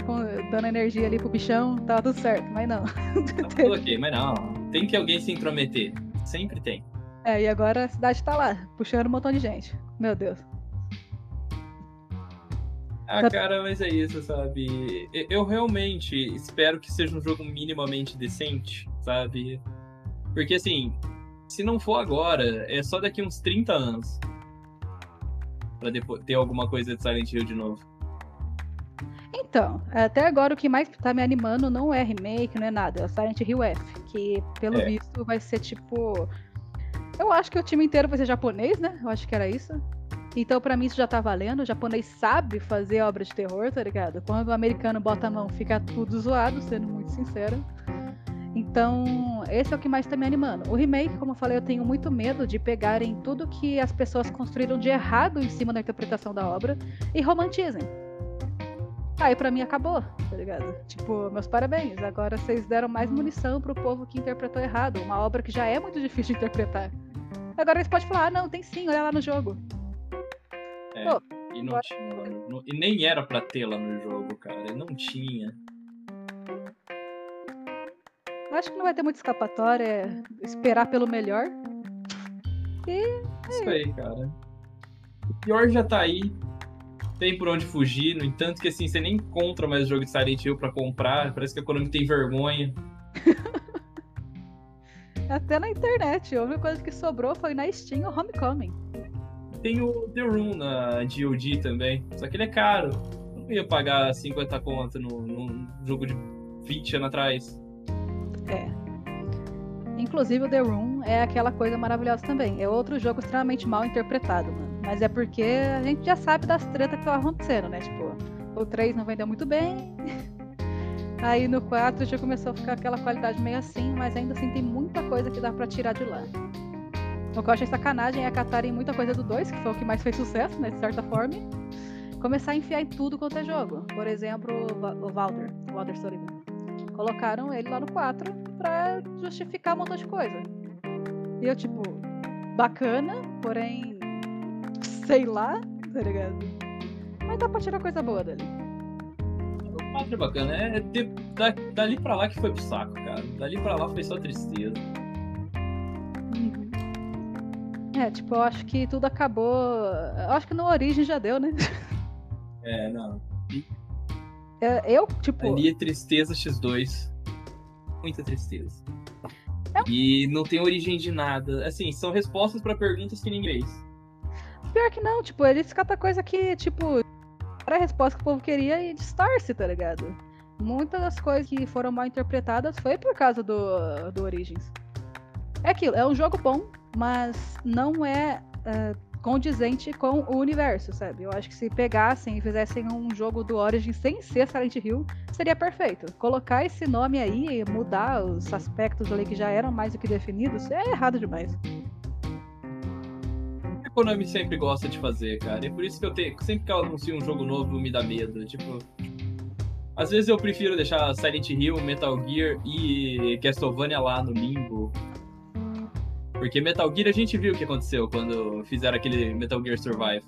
dando energia ali pro bichão, tava tudo certo, mas não. Tá tudo ok, mas não. Tem que alguém se intrometer. Sempre tem. É, e agora a cidade tá lá, puxando um montão de gente. Meu Deus. Ah, tá cara, mas é isso, sabe? Eu realmente espero que seja um jogo minimamente decente, sabe? Porque assim, se não for agora, é só daqui uns 30 anos. Pra depois ter alguma coisa de Silent Hill de novo. Então, até agora o que mais tá me animando não é remake, não é nada, é o Silent Hill F, que pelo é. visto vai ser tipo. Eu acho que o time inteiro vai ser japonês, né? Eu acho que era isso. Então, para mim, isso já tá valendo. O japonês sabe fazer obra de terror, tá ligado? Quando o americano bota a mão, fica tudo zoado, sendo muito sincera. Então, esse é o que mais está me animando. O remake, como eu falei, eu tenho muito medo de pegarem tudo que as pessoas construíram de errado em cima da interpretação da obra e romantizem. Aí para mim acabou, tá ligado? Tipo, meus parabéns. Agora vocês deram mais munição pro povo que interpretou errado, uma obra que já é muito difícil de interpretar. Agora eles podem falar, ah, não, tem sim, olha lá no jogo. É, Pô, e não tinha, e nem era pra ter lá no jogo, cara. Não tinha. Acho que não vai ter muita escapatória. É esperar pelo melhor. E. É isso aí, cara. O pior já tá aí. Tem por onde fugir. No entanto, que assim, você nem encontra mais jogo de Silent Hill pra comprar. Parece que a Konami tem vergonha. Até na internet. A única coisa que sobrou foi na Steam o Homecoming. Tem o The Room na GOG também. Só que ele é caro. Eu não ia pagar 50 conto num jogo de 20 anos atrás. É. Inclusive o The Room é aquela coisa maravilhosa também. É outro jogo extremamente mal interpretado, mano. Mas é porque a gente já sabe das tretas que estão acontecendo, né? Tipo, o 3 não vendeu muito bem. Aí no 4 já começou a ficar aquela qualidade meio assim, mas ainda assim tem muita coisa que dá para tirar de lá. O que eu achei sacanagem é catarem muita coisa do 2, que foi o que mais fez sucesso, né? De certa forma. Começar a enfiar em tudo quanto é jogo. Por exemplo, o Walter, o Walter Sullivan colocaram ele lá no 4 pra justificar um montão de coisa. E eu, tipo, bacana, porém, sei lá, tá ligado? Mas dá pra tirar coisa boa dali. O 4 é bacana, é, é ter, da, dali pra lá que foi pro saco, cara. Dali pra lá foi só tristeza. Uhum. É, tipo, eu acho que tudo acabou. Eu acho que no Origem já deu, né? É, não. É, eu, tipo. É tristeza X2. Muita tristeza. É... E não tem origem de nada. Assim, são respostas para perguntas que ninguém fez. Pior que não, tipo, eles catam coisa que, tipo, era a resposta que o povo queria e distorce, tá ligado? Muitas das coisas que foram mal interpretadas foi por causa do, do Origins. É aquilo, é um jogo bom, mas não é uh, condizente com o universo, sabe? Eu acho que se pegassem e fizessem um jogo do Origin sem ser Silent Hill, seria perfeito. Colocar esse nome aí e mudar os aspectos ali que já eram mais do que definidos é errado demais. A Konami sempre gosta de fazer, cara. É por isso que eu tenho. Sempre que ela um jogo novo, me dá medo. Tipo. Às vezes eu prefiro deixar Silent Hill, Metal Gear e Castlevania lá no limbo porque Metal Gear a gente viu o que aconteceu quando fizeram aquele Metal Gear Survive.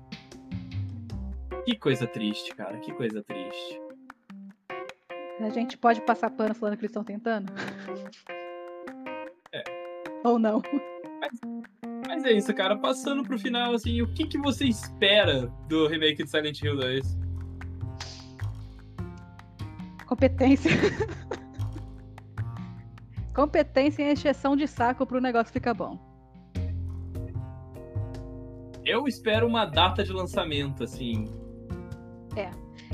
que coisa triste, cara. Que coisa triste. A gente pode passar pano falando que eles estão tentando? É. Ou não? Mas, mas, é isso, cara. Passando pro final, assim, o que, que você espera do remake de Silent Hill 2? Competência. Competência e encheção de saco pro negócio ficar bom. Eu espero uma data de lançamento, assim. É.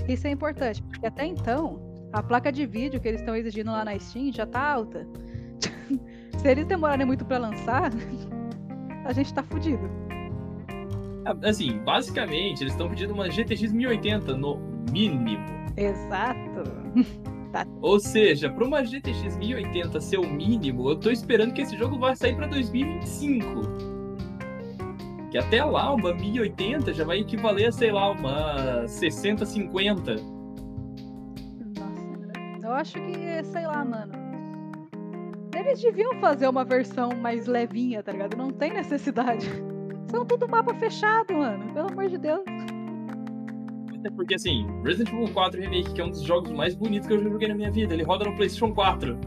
Isso é importante, porque até então, a placa de vídeo que eles estão exigindo lá na Steam já tá alta. Se eles demorarem muito pra lançar, a gente tá fudido. Assim, basicamente, eles estão pedindo uma GTX 1080 no mínimo. Exato. Tá. Ou seja, para uma GTX 1080 ser o mínimo, eu tô esperando que esse jogo vai sair para 2025. Que até lá, uma 1080 já vai equivaler a, sei lá, uma 6050. Nossa, eu acho que, sei lá, mano. Eles deviam fazer uma versão mais levinha, tá ligado? Não tem necessidade. São tudo mapa fechado, mano. Pelo amor de Deus. Até porque, assim, Resident Evil 4 Remake, que é um dos jogos mais bonitos que eu já joguei na minha vida, ele roda no PlayStation 4.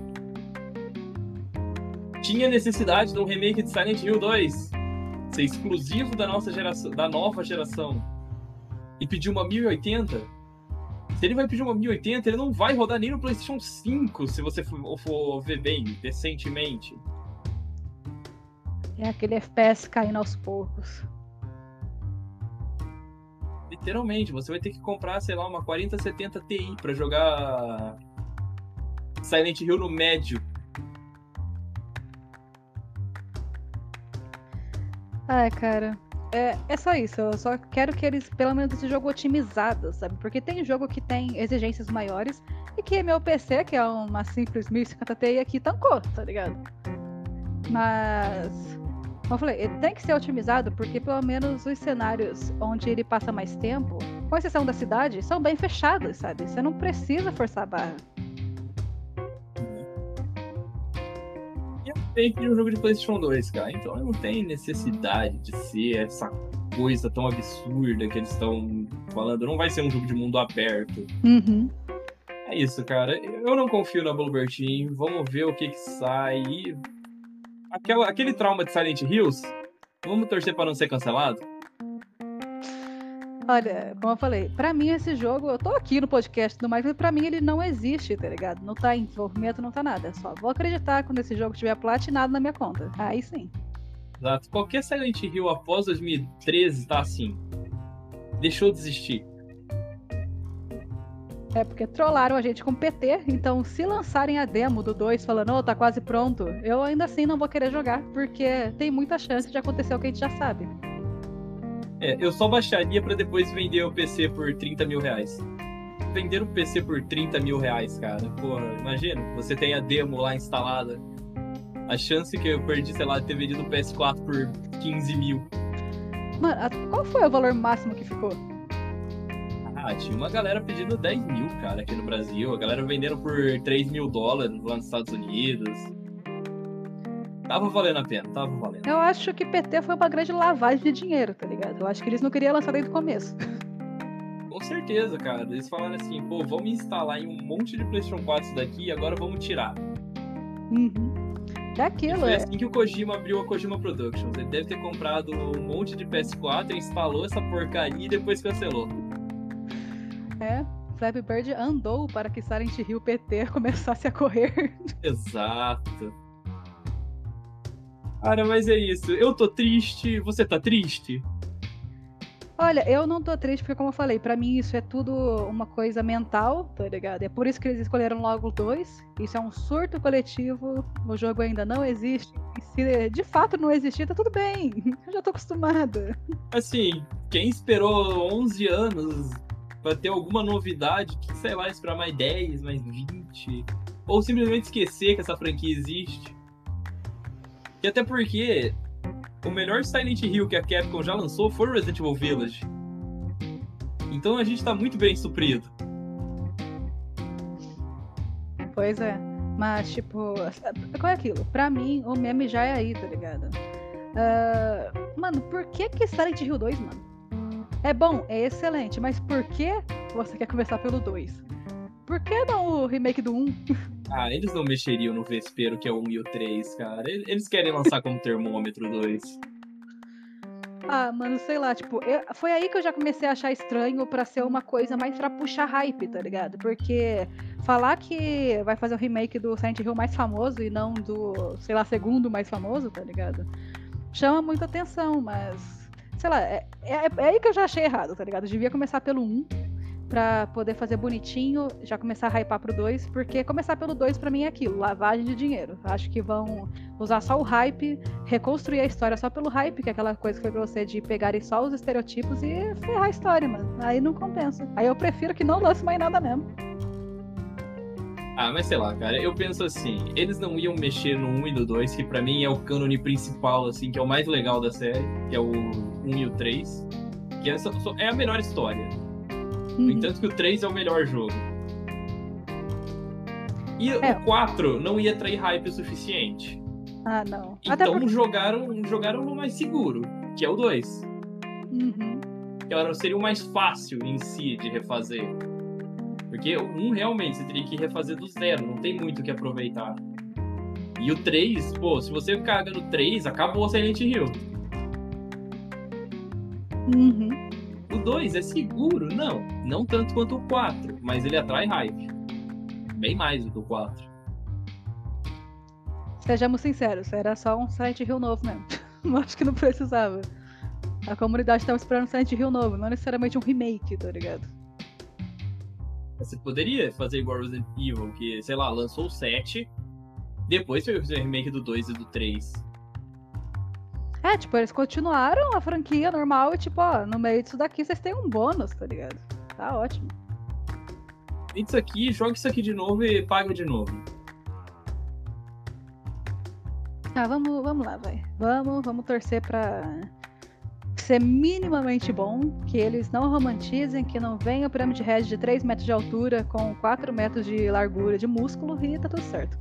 Tinha necessidade de um remake de Silent Hill 2 ser exclusivo da nossa geração, da nova geração e pedir uma 1080. Se ele vai pedir uma 1080, ele não vai rodar nem no PlayStation 5, se você for, for ver bem, decentemente. É aquele FPS caindo aos poucos. Literalmente, você vai ter que comprar, sei lá, uma 4070 Ti para jogar Silent Hill no médio. Ai, cara. É, é só isso, eu só quero que eles, pelo menos, esse jogo otimizado, sabe? Porque tem jogo que tem exigências maiores e que meu PC, que é uma simples 1050 Ti, aqui tancou, tá ligado? Mas como eu falei, ele tem que ser otimizado porque pelo menos os cenários onde ele passa mais tempo, com exceção da cidade, são bem fechados, sabe? Você não precisa forçar a barra. Eu tenho que um jogo de PlayStation 2, cara. Então não tem necessidade de ser essa coisa tão absurda que eles estão falando. Não vai ser um jogo de mundo aberto. Uhum. É isso, cara. Eu não confio na Bluebird Team. Vamos ver o que, que sai. E aquela, aquele trauma de Silent Hills, vamos torcer para não ser cancelado? Olha, como eu falei, pra mim esse jogo, eu tô aqui no podcast do mas pra mim ele não existe, tá ligado? Não tá em desenvolvimento, não tá nada. Só vou acreditar quando esse jogo tiver platinado na minha conta. Aí sim. Exato. Qualquer Silent Hill após 2013 tá assim. Deixou de existir. É porque trollaram a gente com PT, então se lançarem a demo do 2 falando, oh, tá quase pronto, eu ainda assim não vou querer jogar, porque tem muita chance de acontecer o que a gente já sabe. É, eu só baixaria para depois vender o PC por 30 mil reais. Vender o PC por 30 mil reais, cara. Porra, imagina, você tem a demo lá instalada. A chance que eu perdi, sei lá, de ter vendido o PS4 por 15 mil. Mano, qual foi o valor máximo que ficou? Ah, tinha uma galera pedindo 10 mil, cara, aqui no Brasil. A galera vendendo por 3 mil dólares lá nos Estados Unidos. Tava valendo a pena, tava valendo. Eu acho que PT foi uma grande lavagem de dinheiro, tá ligado? Eu acho que eles não queriam lançar desde o começo. Com certeza, cara. Eles falaram assim, pô, vamos instalar em um monte de PlayStation 4 isso daqui e agora vamos tirar. Uhum. Daquilo, e foi é. assim que o Kojima abriu a Kojima Productions. Ele deve ter comprado um monte de PS4, instalou essa porcaria e depois cancelou. É, Flappy Bird andou para que Silent Hill PT começasse a correr. Exato. Cara, mas é isso. Eu tô triste, você tá triste? Olha, eu não tô triste porque, como eu falei, para mim isso é tudo uma coisa mental, tá ligado? É por isso que eles escolheram logo dois. Isso é um surto coletivo, o jogo ainda não existe. E se de fato não existir, tá tudo bem. Eu já tô acostumada. Assim, quem esperou 11 anos para ter alguma novidade, que sei lá, esperar mais 10, mais 20, ou simplesmente esquecer que essa franquia existe. E até porque o melhor Silent Hill que a Capcom já lançou foi Resident Evil Village. Então a gente tá muito bem suprido. Pois é. Mas, tipo, qual é aquilo? Pra mim, o meme já é aí, tá ligado? Uh, mano, por que que Silent Hill 2, mano? É bom, é excelente, mas por que você quer começar pelo 2? Por que não o remake do 1? Ah, eles não mexeriam no Vespero, que é o 1 e o 3, cara. Eles querem lançar como termômetro 2. Ah, mano, sei lá, tipo, eu, foi aí que eu já comecei a achar estranho pra ser uma coisa mais pra puxar hype, tá ligado? Porque falar que vai fazer o remake do Silent Hill mais famoso e não do, sei lá, segundo mais famoso, tá ligado? Chama muita atenção, mas sei lá, é, é, é, aí que eu já achei errado, tá ligado? Eu devia começar pelo 1 pra poder fazer bonitinho, já começar a hypar pro 2, porque começar pelo 2 pra mim é aquilo, lavagem de dinheiro. Acho que vão usar só o hype, reconstruir a história só pelo hype, que é aquela coisa que foi pra você de pegarem só os estereotipos e ferrar a história, mano. Aí não compensa. Aí eu prefiro que não lance mais nada mesmo. Ah, mas sei lá, cara, eu penso assim, eles não iam mexer no 1 e no 2, que pra mim é o cânone principal, assim, que é o mais legal da série, que é o 1 e o 3, que essa é a melhor história. No Uhum. entanto que o 3 é o melhor jogo. E É. o 4 não ia atrair hype o suficiente. Ah, não. Então porque... jogaram, jogaram no mais seguro, que é o 2. Uhum. Que era- seria o mais fácil em si de refazer. Porque o 1 realmente você teria que refazer do zero, não tem muito o que aproveitar. E o 3, pô, se você caga no 3, acabou Silent Hill. Uhum. O 2 é seguro? Não. Não tanto quanto o 4, mas ele atrai hype. Bem mais do que o 4. Sejamos sinceros, era só um Silent Hill novo mesmo. Eu Acho que não precisava. A comunidade tava esperando um Silent Hill novo, não necessariamente um remake, tá ligado? Você poderia fazer igual Resident Evil, que, sei lá, lançou o 7, depois foi fazer o remake do 2 e do 3. É, tipo, eles continuaram a franquia normal e, tipo, ó, no meio disso daqui vocês têm um bônus, tá ligado? Tá ótimo. Isso aqui, joga isso aqui de novo e paga de novo. Ah, vamos, vamos lá, vai. Vamos, vamos torcer pra ser minimamente bom, que eles não romantizem, que não venha o Pyramid Head de 3 metros de altura com 4 metros de largura de músculo e tá tudo certo.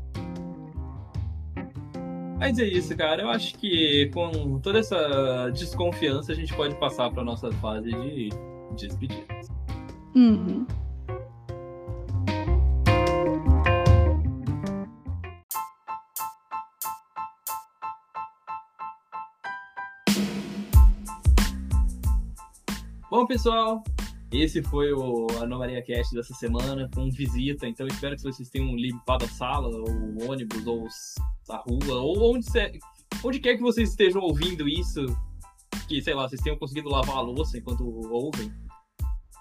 Mas é isso, cara. Eu acho que com toda essa desconfiança a gente pode passar pra nossa fase de despedidas. Uhum. Bom, pessoal, esse foi o Anomalia Cast dessa semana, com visita. Então, espero que vocês tenham limpado a sala, ou o ônibus, ou a rua, ou onde, onde quer que vocês estejam ouvindo isso. Que, sei lá, vocês tenham conseguido lavar a louça enquanto ouvem.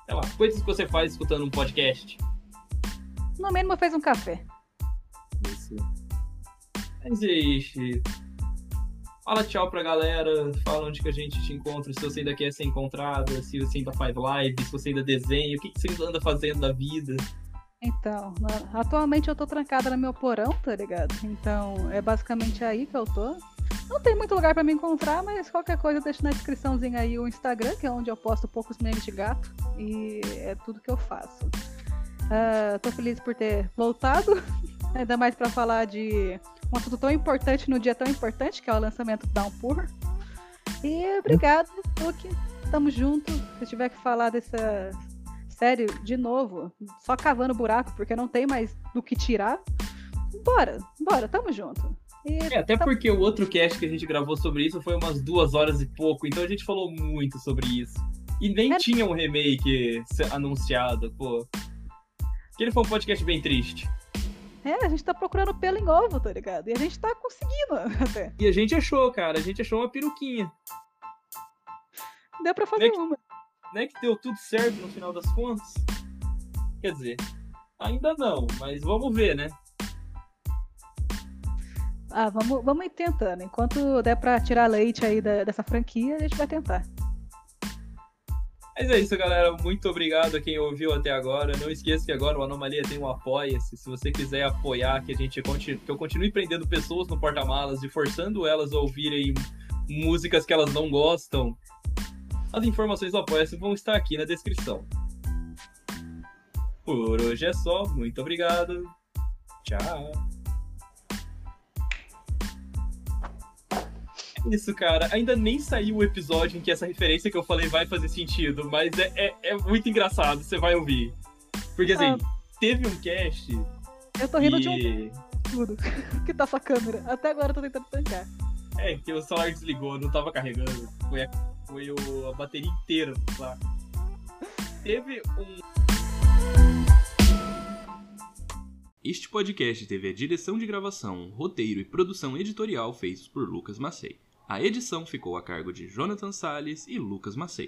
Sei lá, coisas que você faz escutando um podcast. No mínimo fez um café. Isso. Mas isso. Fala tchau pra galera, fala onde que a gente te encontra, se você ainda quer ser encontrada, se você ainda faz live, se você ainda desenha, o que, que você anda fazendo da vida. Então, atualmente eu tô trancada no meu porão, tá ligado? Então é basicamente aí que eu tô. Não tem muito lugar pra me encontrar, mas qualquer coisa eu deixo na descriçãozinha aí o Instagram, que é onde eu posto poucos memes de gato. E é tudo que eu faço. Ah, tô feliz por ter voltado, ainda mais pra falar de um assunto tão importante no dia tão importante, que é o lançamento do Downpour. E obrigado, Luke. Tamo junto. Se tiver que falar dessa série de novo, só cavando buraco, porque não tem mais do que tirar. Bora, bora, tamo junto. E É, até Tá- porque o outro cast que a gente gravou sobre isso foi umas duas horas e pouco, então a gente falou muito sobre isso. E nem É. tinha um remake anunciado, pô. Aquele foi um podcast bem triste. É, a gente tá procurando pelo em ovo, tá ligado? E a gente tá conseguindo até. E a gente achou, cara, a gente achou uma peruquinha. Deu pra fazer Né que- uma. Não é que deu tudo certo no final das contas? Quer dizer, ainda não, mas vamos ver, né? Ah, vamos, vamos ir tentando. Enquanto der pra tirar leite aí da- dessa franquia, a gente vai tentar. Mas é isso, galera. Muito obrigado a quem ouviu até agora. Não esqueça que agora o Anomalia tem um Apoia-se. Se você quiser apoiar que a gente continue, que eu continue prendendo pessoas no porta-malas e forçando elas a ouvirem músicas que elas não gostam, as informações do Apoia-se vão estar aqui na descrição. Por hoje é só. Muito obrigado. Tchau. Isso, cara. Ainda nem saiu o episódio em que essa referência que eu falei vai fazer sentido, mas é, é, é muito engraçado, você vai ouvir. Porque assim, Ah. teve um cast Eu tô rindo de um e... tudo que tá sua câmera. Até agora eu tô tentando tancar. É, que o celular desligou, não tava carregando. Foi a, foi o- a bateria inteira lá. Teve um. Este podcast teve a direção de gravação, roteiro e produção editorial feitos por Lucas Macei. A edição ficou a cargo de Jonathan Salles e Lucas Macei.